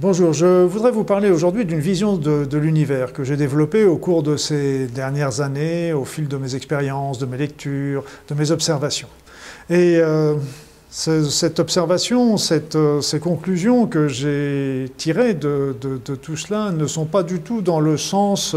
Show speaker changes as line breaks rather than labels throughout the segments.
Bonjour, je voudrais vous parler aujourd'hui d'une vision de, l'univers que j'ai développée au cours de ces dernières années, au fil de mes expériences, de mes lectures, de mes observations. Et euh, cette observation, euh, ces conclusions que j'ai tirées de, tout cela ne sont pas du tout dans le sens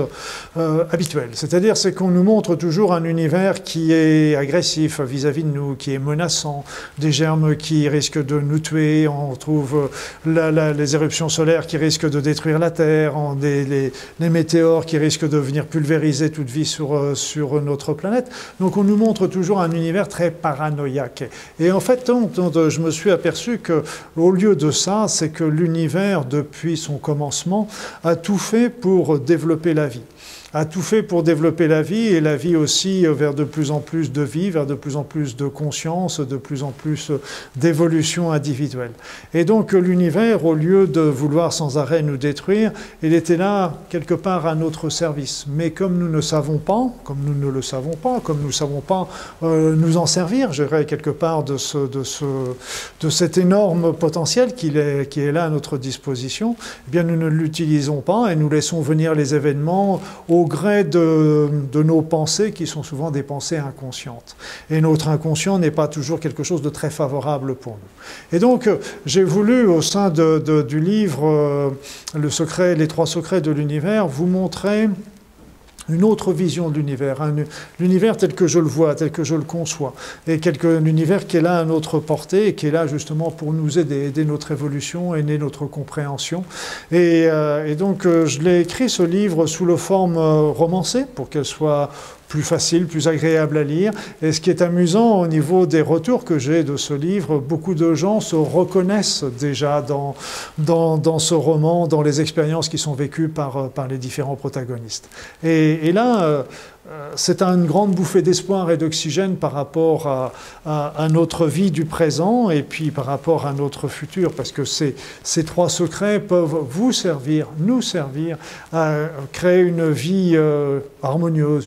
euh, habituel. C'est-à-dire, c'est qu'on nous montre toujours un univers qui est agressif vis-à-vis de nous, qui est menaçant, des germes qui risquent de nous tuer, on trouve les éruptions solaires qui risquent de détruire la Terre, les, météores qui risquent de venir pulvériser toute vie sur, euh, sur notre planète. Donc on nous montre toujours un univers très paranoïaque. Et en fait, on dont je me suis aperçu que, au lieu de ça, c'est que l'univers, depuis son commencement, a tout fait pour développer la vie a tout fait pour développer la vie et la vie aussi vers de plus en plus de vie, vers de plus en plus de conscience, de plus en plus d'évolution individuelle. Et donc l'univers, au lieu de vouloir sans arrêt nous détruire, il était là quelque part à notre service. Mais comme nous ne savons pas, comme nous ne le savons pas, comme nous ne savons pas euh, nous en servir, je dirais quelque part de, ce, de, ce, de cet énorme potentiel qui est, qui est là à notre disposition, eh bien nous ne l'utilisons pas et nous laissons venir les événements gré de, nos pensées qui sont souvent des pensées inconscientes. Et notre inconscient n'est pas toujours quelque chose de très favorable pour nous. Et donc, j'ai voulu, au sein du livre euh, Le secret, Les trois secrets de l'univers, vous montrer une autre vision de l'univers, l'univers tel que je le vois, tel que je le conçois, et quelque, un univers qui est là à notre portée et qui est là justement pour nous aider, aider notre évolution, aider notre compréhension. Et, euh, donc euh, je l'ai écrit ce livre sous la forme euh, romancée pour qu'elle soit plus facile, plus agréable à lire. Et ce qui est amusant au niveau des retours que j'ai de ce livre, beaucoup de gens se reconnaissent déjà dans, dans, ce roman, dans les expériences qui sont vécues par, par les différents protagonistes. Et, là, euh, euh, c'est une grande bouffée d'espoir et d'oxygène par rapport à, à, notre vie du présent et puis par rapport à notre futur, parce que ces, ces trois secrets peuvent vous servir, nous servir à créer une vie euh, harmonieuse,